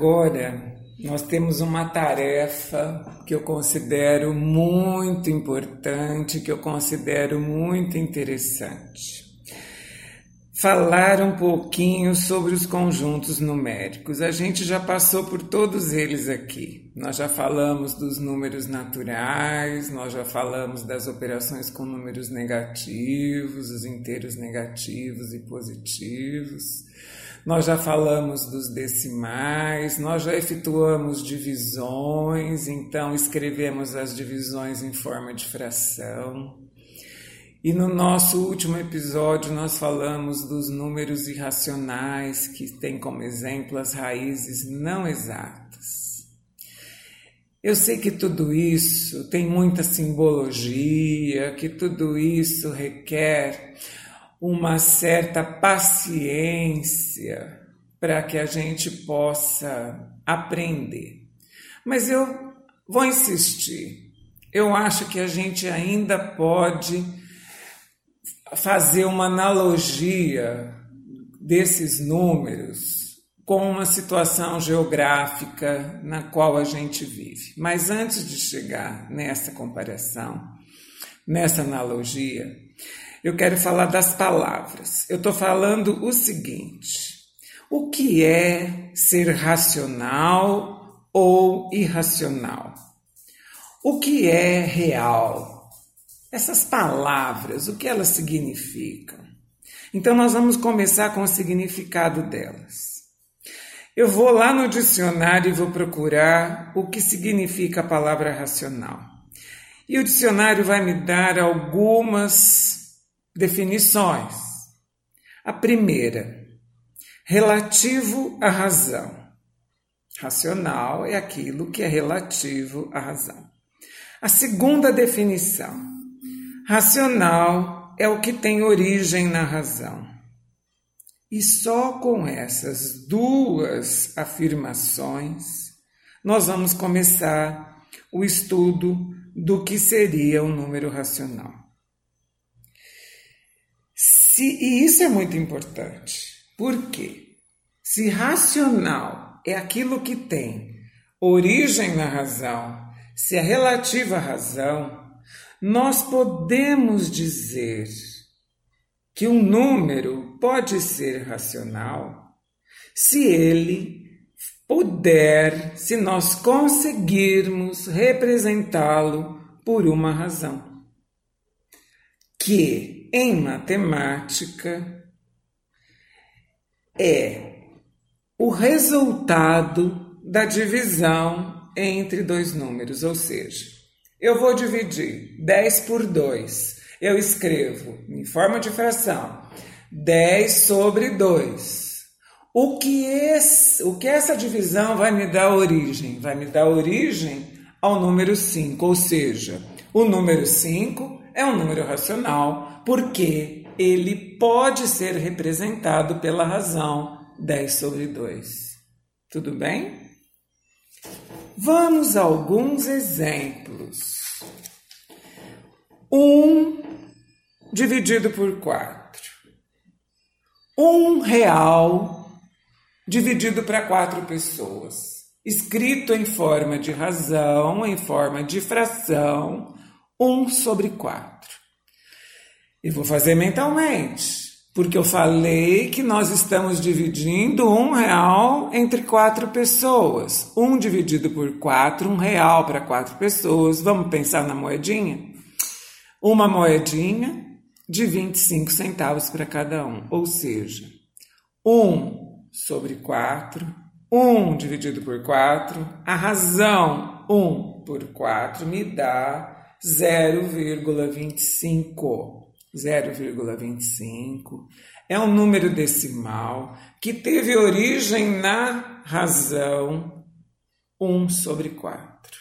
Agora, nós temos uma tarefa que eu considero muito importante, que eu considero muito interessante. Falar um pouquinho sobre os conjuntos numéricos. A gente já passou por todos eles aqui. Nós já falamos dos números naturais, nós já falamos das operações com números negativos, os inteiros negativos e positivos. Nós já falamos dos decimais, nós já efetuamos divisões, então escrevemos as divisões em forma de fração. E no nosso último episódio nós falamos dos números irracionais que têm como exemplo as raízes não exatas. Eu sei que tudo isso tem muita simbologia, que tudo isso requer uma certa paciência para que a gente possa aprender. Mas eu vou insistir. Eu acho que a gente ainda pode fazer uma analogia desses números com uma situação geográfica na qual a gente vive. Mas antes de chegar nessa comparação, nessa analogia, eu quero falar das palavras. Eu estou falando o seguinte: o que é ser racional ou irracional? O que é real? Essas palavras, o que elas significam? Então, nós vamos começar com o significado delas. Eu vou lá no dicionário e vou procurar o que significa a palavra racional. E o dicionário vai me dar algumas definições. A primeira, relativo à razão. Racional é aquilo que é relativo à razão. A segunda definição, racional é o que tem origem na razão. E só com essas duas afirmações nós vamos começar o estudo do que seria o um número racional. Se, e isso é muito importante. Por quê? Se racional é aquilo que tem origem na razão, se é relativa à razão, nós podemos dizer que um número pode ser racional se ele puder, se nós conseguirmos representá-lo por uma razão. Que em matemática é o resultado da divisão entre dois números, ou seja, eu vou dividir 10 por 2. Eu escrevo em forma de fração 10 sobre 2. O que, esse, o que essa divisão vai me dar origem? Vai me dar origem ao número 5, ou seja, o número 5 é um número racional porque ele pode ser representado pela razão 10 sobre 2. Tudo bem? Vamos a alguns exemplos. 1 um dividido por 4. Um real dividido para quatro pessoas. Escrito em forma de razão, em forma de fração, 1 sobre 4. E vou fazer mentalmente, porque eu falei que nós estamos dividindo um real entre quatro pessoas. Um dividido por quatro, um real para quatro pessoas. Vamos pensar na moedinha? Uma moedinha de 25 centavos para cada um, ou seja, 1 sobre 4, 1 dividido por 4, a razão 1 por 4 me dá 0,25. 0,25 é um número decimal que teve origem na razão 1 sobre 4.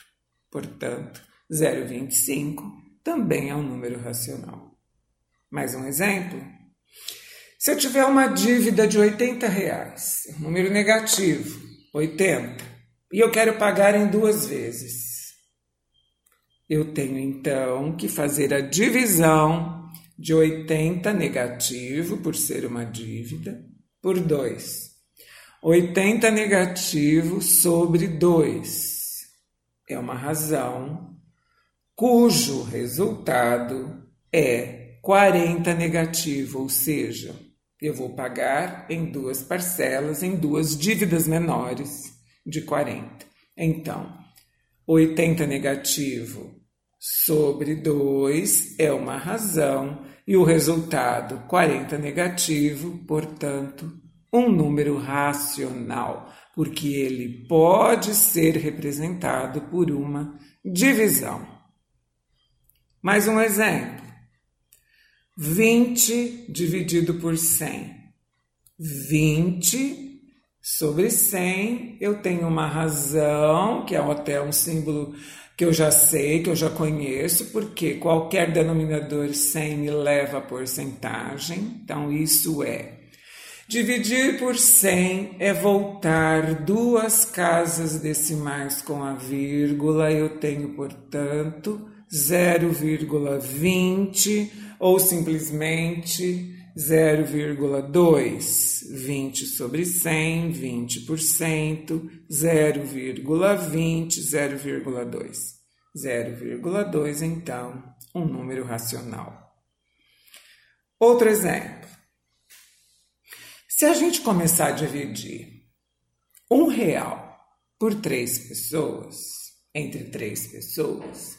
Portanto, 0,25 também é um número racional. Mais um exemplo? Se eu tiver uma dívida de 80 reais, um número negativo, 80, e eu quero pagar em duas vezes, eu tenho então que fazer a divisão de 80 negativo, por ser uma dívida, por 2. 80 negativo sobre 2 é uma razão cujo resultado é 40 negativo, ou seja, eu vou pagar em duas parcelas, em duas dívidas menores de 40. Então, 80 negativo sobre 2 é uma razão e o resultado 40 negativo, portanto, um número racional, porque ele pode ser representado por uma divisão. Mais um exemplo. 20 dividido por 100. 20 sobre 100, eu tenho uma razão, que é até um símbolo que eu já sei, que eu já conheço, porque qualquer denominador 100 me leva a porcentagem. Então, isso é. Dividir por 100 é voltar duas casas decimais com a vírgula. Eu tenho, portanto, 0,20 ou simplesmente 0,2, 20 sobre 100, 20%, 0,20, 0,2. 0,2, então, um número racional. Outro exemplo. Se a gente começar a dividir um real por três pessoas, entre três pessoas,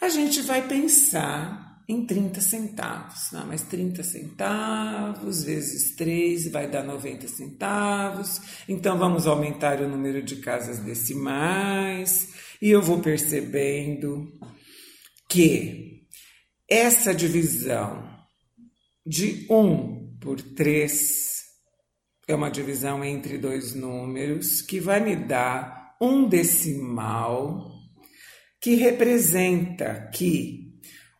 a gente vai pensar em 30 centavos. Não, mas 30 centavos vezes 3 vai dar 90 centavos. Então vamos aumentar o número de casas decimais e eu vou percebendo que essa divisão de 1 por 3 é uma divisão entre dois números que vai me dar um decimal que representa que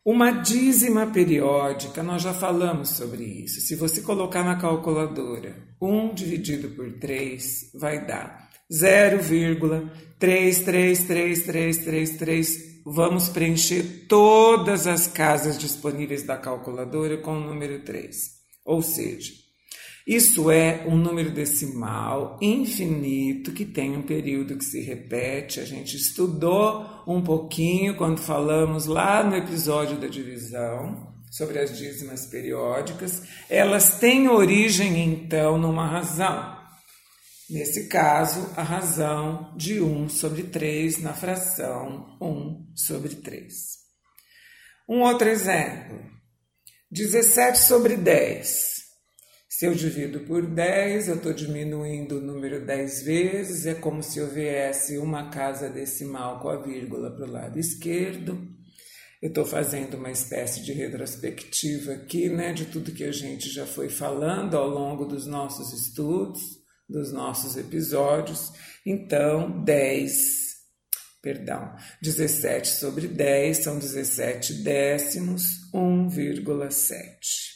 uma dízima periódica, nós já falamos sobre isso. Se você colocar na calculadora 1 dividido por 3, vai dar 0,333333. Vamos preencher todas as casas disponíveis da calculadora com o número 3. Ou seja, isso é um número decimal infinito que tem um período que se repete. A gente estudou um pouquinho quando falamos lá no episódio da divisão sobre as dízimas periódicas. Elas têm origem então numa razão. Nesse caso, a razão de 1 sobre 3 na fração 1 sobre 3. Um outro exemplo: 17 sobre 10. Se eu divido por 10, eu estou diminuindo o número 10 vezes, é como se eu viesse uma casa decimal com a vírgula para o lado esquerdo. Eu estou fazendo uma espécie de retrospectiva aqui, né, de tudo que a gente já foi falando ao longo dos nossos estudos, dos nossos episódios. Então, 10, perdão, 17 sobre 10 são 17 décimos, 1,7.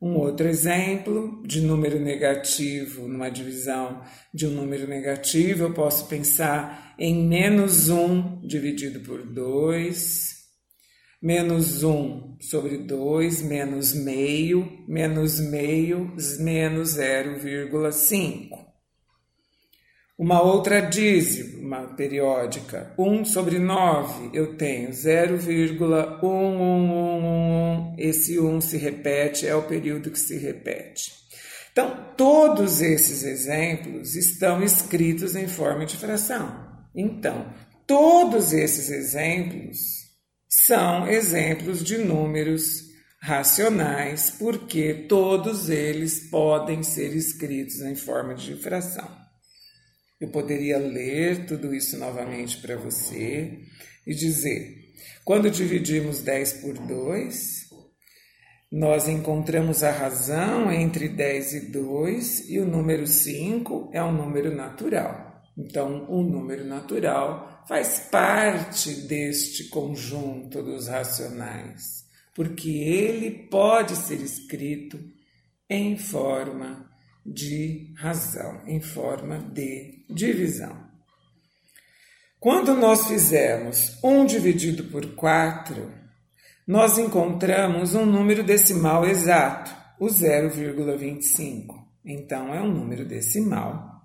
Um outro exemplo de número negativo, numa divisão de um número negativo, eu posso pensar em menos 1 dividido por 2, menos 1 sobre 2, menos meio, menos meio, menos 0,5. Uma outra dízima periódica, 1 sobre 9, eu tenho 0,1111. Esse 1 se repete, é o período que se repete. Então, todos esses exemplos estão escritos em forma de fração. Então, todos esses exemplos são exemplos de números racionais, porque todos eles podem ser escritos em forma de fração. Eu poderia ler tudo isso novamente para você e dizer: quando dividimos 10 por 2, nós encontramos a razão entre 10 e 2 e o número 5 é um número natural. Então, o um número natural faz parte deste conjunto dos racionais, porque ele pode ser escrito em forma de razão, em forma de divisão. Quando nós fizemos 1 dividido por 4, nós encontramos um número decimal exato, o 0,25. Então, é um número decimal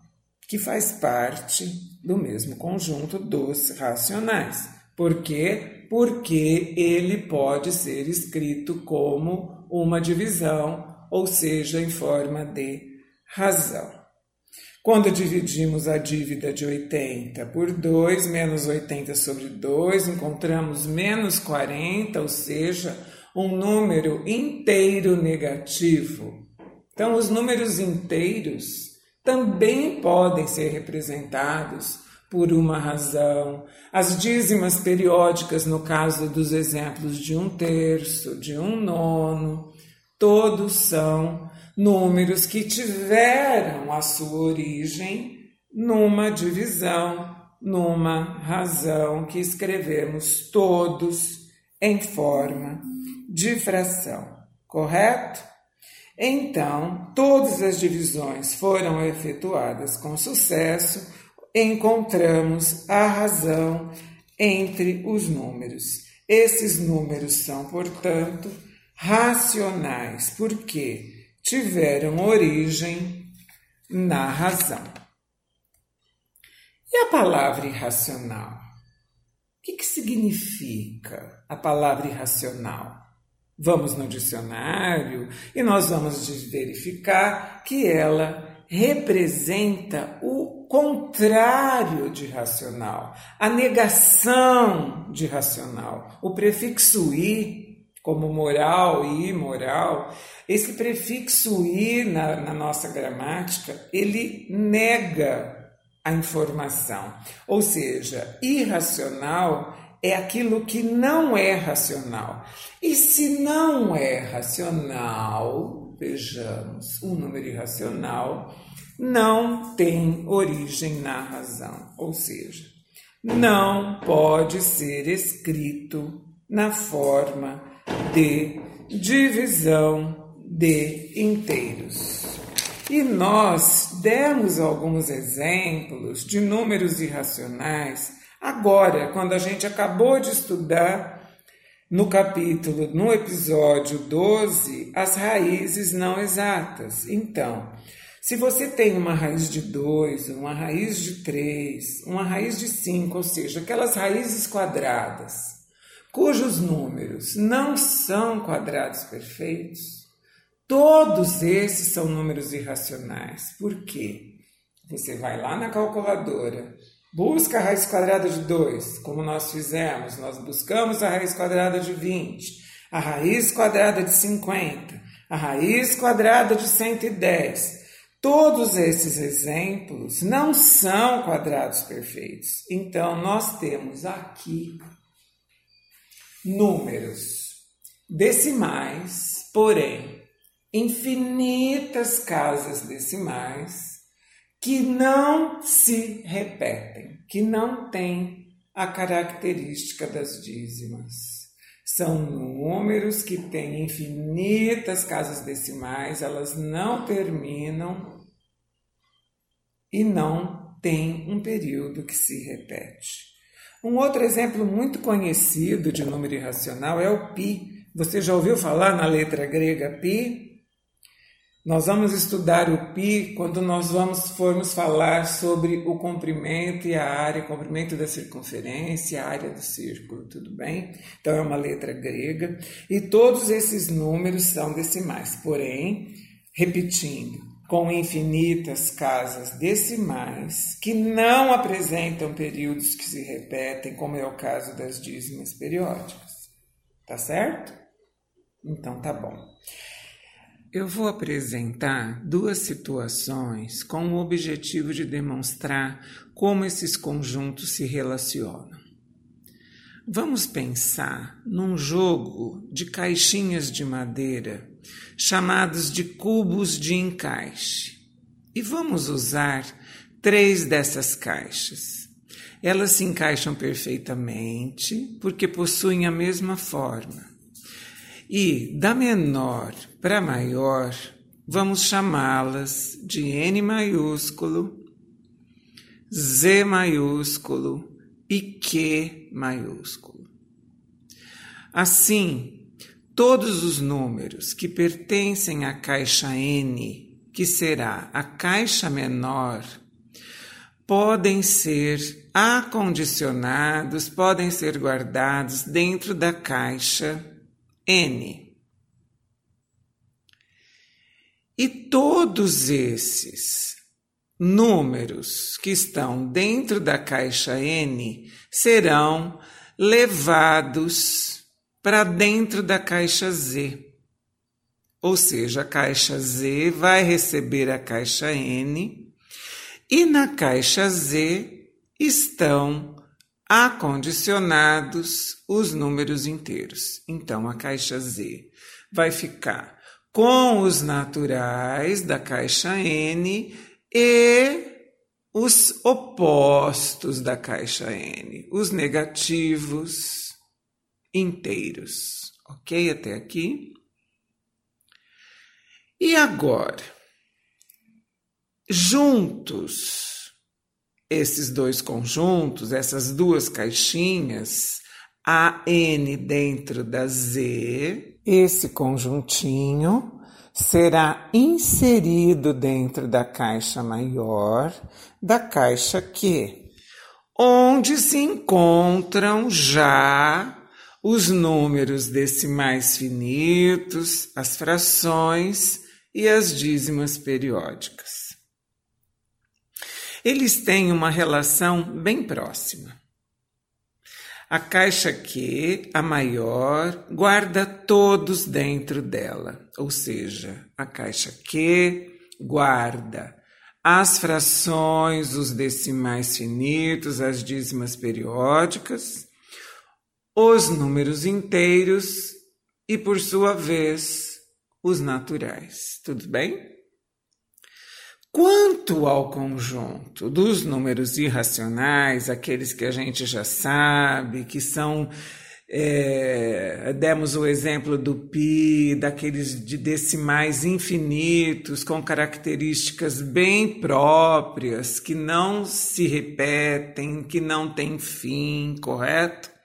que faz parte do mesmo conjunto dos racionais. Por quê? Porque ele pode ser escrito como uma divisão, ou seja, em forma de razão. Quando dividimos a dívida de 80 por 2, menos 80 sobre 2, encontramos menos 40, ou seja, um número inteiro negativo. Então, os números inteiros também podem ser representados por uma razão. As dízimas periódicas, no caso dos exemplos de um terço, de um nono, todos são números que tiveram a sua origem numa divisão, numa razão que escrevemos todos em forma de fração, correto? Então, todas as divisões foram efetuadas com sucesso, encontramos a razão entre os números. Esses números são, portanto, racionais, porque tiveram origem na razão. E a palavra irracional? O que, que significa a palavra irracional? Vamos no dicionário e nós vamos verificar que ela representa o contrário de racional, a negação de racional. O prefixo i, como moral e imoral, esse prefixo i na, na nossa gramática, ele nega a informação, ou seja, irracional é aquilo que não é racional. E se não é racional, vejamos, um número irracional não tem origem na razão, ou seja, não pode ser escrito na forma de divisão de inteiros. E nós demos alguns exemplos de números irracionais Agora, quando a gente acabou de estudar no capítulo, no episódio 12, as raízes não exatas. Então, se você tem uma raiz de 2, uma raiz de 3, uma raiz de 5, ou seja, aquelas raízes quadradas, cujos números não são quadrados perfeitos, todos esses são números irracionais. Por quê? Você vai lá na calculadora Busca a raiz quadrada de 2, como nós fizemos. Nós buscamos a raiz quadrada de 20, a raiz quadrada de 50, a raiz quadrada de 110. Todos esses exemplos não são quadrados perfeitos. Então, nós temos aqui números decimais, porém, infinitas casas decimais que não se repetem, que não têm a característica das dízimas. São números que têm infinitas casas decimais, elas não terminam e não têm um período que se repete. Um outro exemplo muito conhecido de número irracional é o pi. Você já ouviu falar na letra grega pi? Nós vamos estudar o pi quando nós vamos formos falar sobre o comprimento e a área, comprimento da circunferência, a área do círculo, tudo bem? Então é uma letra grega e todos esses números são decimais, porém, repetindo, com infinitas casas decimais que não apresentam períodos que se repetem, como é o caso das dízimas periódicas. Tá certo? Então tá bom. Eu vou apresentar duas situações com o objetivo de demonstrar como esses conjuntos se relacionam. Vamos pensar num jogo de caixinhas de madeira chamados de cubos de encaixe. E vamos usar três dessas caixas. Elas se encaixam perfeitamente porque possuem a mesma forma. E da menor para maior, vamos chamá-las de N maiúsculo, Z maiúsculo e Q maiúsculo. Assim, todos os números que pertencem à caixa N que será a caixa menor, podem ser acondicionados, podem ser guardados dentro da caixa N. E todos esses números que estão dentro da caixa N serão levados para dentro da caixa Z. Ou seja, a caixa Z vai receber a caixa N e na caixa Z estão acondicionados os números inteiros. Então a caixa Z vai ficar com os naturais da caixa N e os opostos da caixa N, os negativos inteiros. Ok? Até aqui? E agora? Juntos, esses dois conjuntos, essas duas caixinhas, a N dentro da Z, esse conjuntinho será inserido dentro da caixa maior da caixa Q, onde se encontram já os números decimais finitos, as frações e as dízimas periódicas. Eles têm uma relação bem próxima. A caixa Q, a maior, guarda todos dentro dela, ou seja, a caixa Q guarda as frações, os decimais finitos, as dízimas periódicas, os números inteiros e, por sua vez, os naturais. Tudo bem? Quanto ao conjunto dos números irracionais, aqueles que a gente já sabe, que são. É, demos o exemplo do pi, daqueles de decimais infinitos, com características bem próprias, que não se repetem, que não têm fim, correto?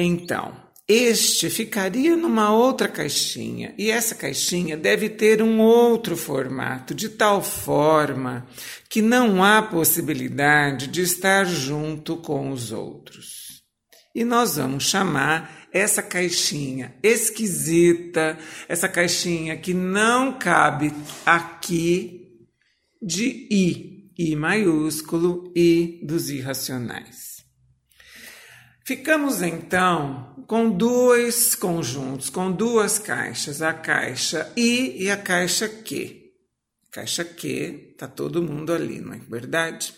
Então, este ficaria numa outra caixinha, e essa caixinha deve ter um outro formato, de tal forma que não há possibilidade de estar junto com os outros. E nós vamos chamar essa caixinha esquisita, essa caixinha que não cabe aqui, de I, I maiúsculo, I dos irracionais. Ficamos então com dois conjuntos, com duas caixas, a caixa I e a caixa Q. Caixa Q, tá todo mundo ali, não é verdade?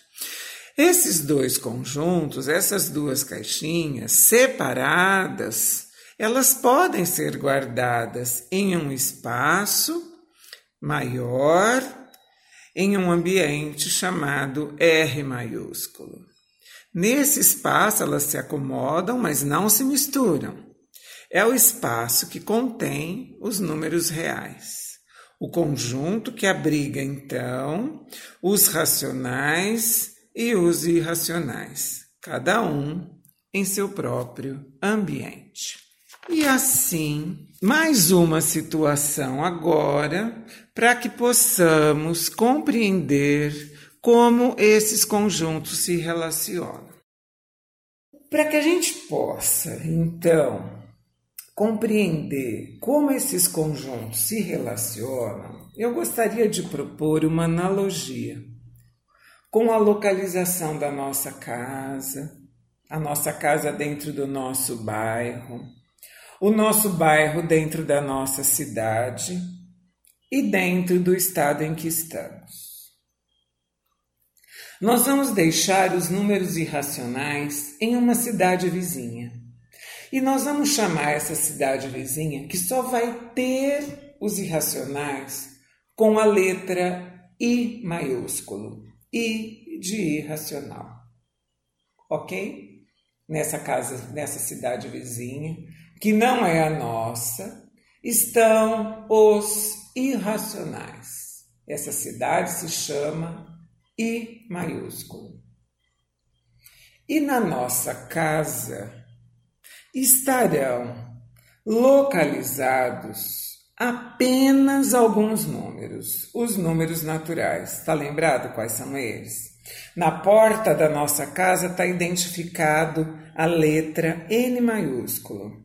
Esses dois conjuntos, essas duas caixinhas separadas, elas podem ser guardadas em um espaço maior, em um ambiente chamado R maiúsculo. Nesse espaço elas se acomodam, mas não se misturam. É o espaço que contém os números reais. O conjunto que abriga, então, os racionais e os irracionais, cada um em seu próprio ambiente. E assim, mais uma situação agora para que possamos compreender como esses conjuntos se relacionam. Para que a gente possa, então, compreender como esses conjuntos se relacionam, eu gostaria de propor uma analogia com a localização da nossa casa, a nossa casa dentro do nosso bairro, o nosso bairro dentro da nossa cidade e dentro do estado em que estamos. Nós vamos deixar os números irracionais em uma cidade vizinha. E nós vamos chamar essa cidade vizinha que só vai ter os irracionais com a letra I maiúsculo. I de irracional. Ok? Nessa casa, nessa cidade vizinha, que não é a nossa, estão os irracionais. Essa cidade se chama I maiúsculo. E na nossa casa estarão localizados apenas alguns números, os números naturais. Está lembrado quais são eles? Na porta da nossa casa está identificado a letra N maiúsculo.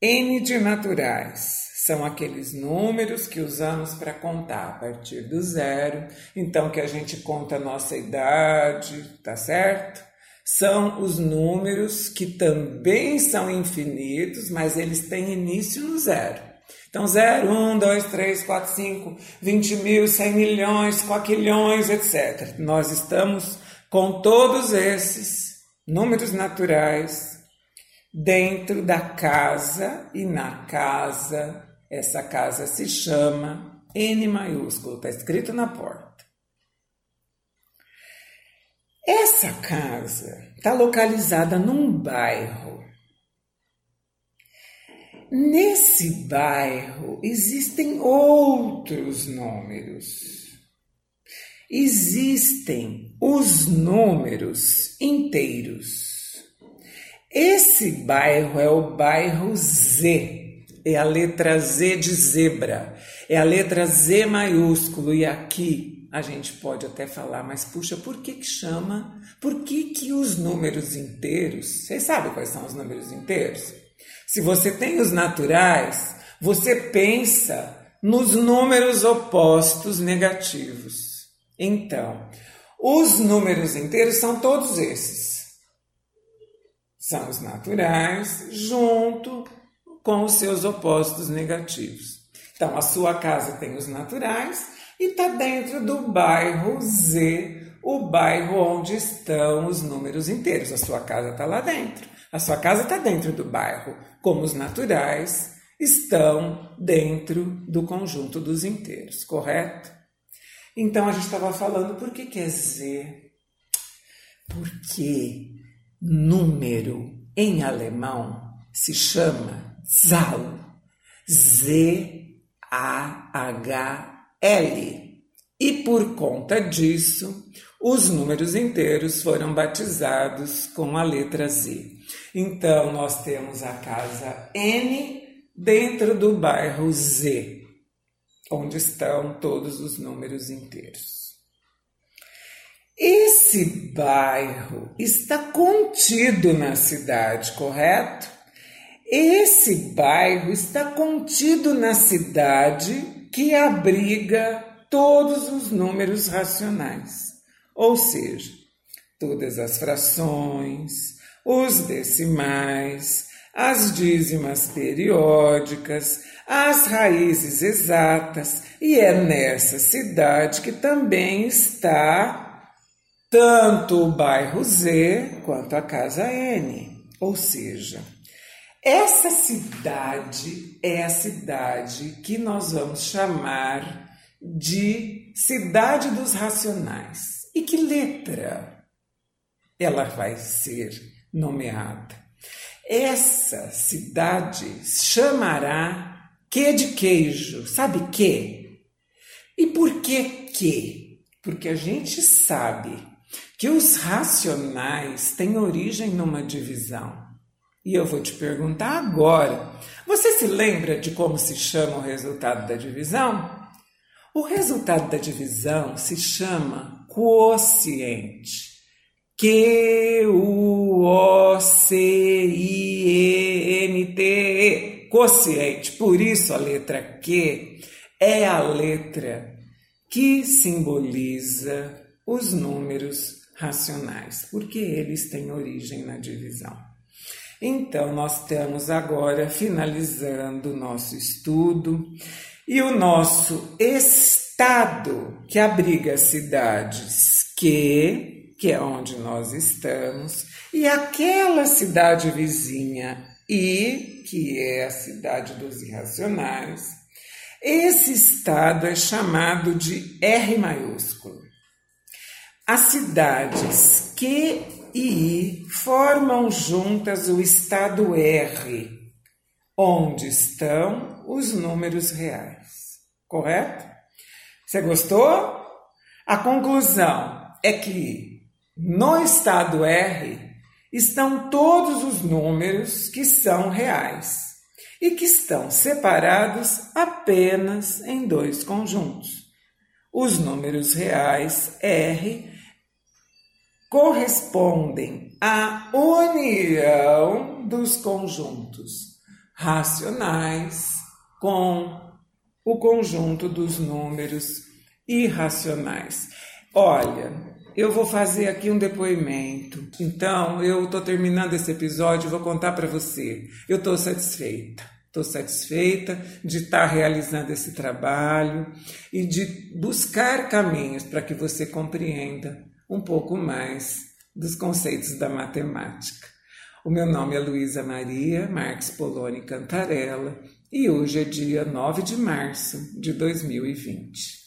N de naturais são aqueles números que usamos para contar a partir do zero, então que a gente conta a nossa idade, tá certo? São os números que também são infinitos, mas eles têm início no zero. Então, 0, 1, 2, 3, 4, 5, 20 mil, 100 milhões, quaquilhões, etc. Nós estamos com todos esses números naturais dentro da casa e na casa essa casa se chama N maiúsculo, está escrito na porta. Essa casa está localizada num bairro. Nesse bairro existem outros números. Existem os números inteiros. Esse bairro é o bairro Z é a letra Z de zebra, é a letra Z maiúsculo, e aqui a gente pode até falar, mas puxa, por que, que chama? Por que, que os números inteiros? Vocês sabem quais são os números inteiros? Se você tem os naturais, você pensa nos números opostos negativos. Então, os números inteiros são todos esses. São os naturais junto com os seus opostos negativos. Então, a sua casa tem os naturais e está dentro do bairro Z, o bairro onde estão os números inteiros. A sua casa está lá dentro. A sua casa está dentro do bairro, como os naturais estão dentro do conjunto dos inteiros, correto? Então a gente estava falando por que, que é Z? Porque número em alemão se chama Zahl. Z-A-H-L. E por conta disso, os números inteiros foram batizados com a letra Z. Então, nós temos a casa N dentro do bairro Z, onde estão todos os números inteiros. Esse bairro está contido na cidade, correto? Esse bairro está contido na cidade que abriga todos os números racionais, ou seja, todas as frações, os decimais, as dízimas periódicas, as raízes exatas, e é nessa cidade que também está tanto o bairro Z quanto a casa N, ou seja, essa cidade é a cidade que nós vamos chamar de Cidade dos Racionais. E que letra ela vai ser nomeada? Essa cidade chamará que de queijo, sabe que? E por que que? Porque a gente sabe que os racionais têm origem numa divisão. E eu vou te perguntar agora: você se lembra de como se chama o resultado da divisão? O resultado da divisão se chama quociente. Q-U-O-C-I-E-N-T-E. Quociente. Por isso a letra Q é a letra que simboliza os números racionais, porque eles têm origem na divisão. Então, nós estamos agora finalizando o nosso estudo e o nosso estado que abriga cidades que, que é onde nós estamos, e aquela cidade vizinha I, que é a cidade dos irracionais, esse estado é chamado de R maiúsculo. As cidades que e I formam juntas o estado R, onde estão os números reais. Correto? Você gostou? A conclusão é que no estado R estão todos os números que são reais. e que estão separados apenas em dois conjuntos. Os números reais R correspondem à união dos conjuntos racionais com o conjunto dos números irracionais. Olha, eu vou fazer aqui um depoimento. Então, eu estou terminando esse episódio vou contar para você. Eu estou satisfeita. Estou satisfeita de estar tá realizando esse trabalho e de buscar caminhos para que você compreenda um pouco mais dos conceitos da matemática. O meu nome é Luísa Maria Marques Poloni Cantarella e hoje é dia 9 de março de 2020.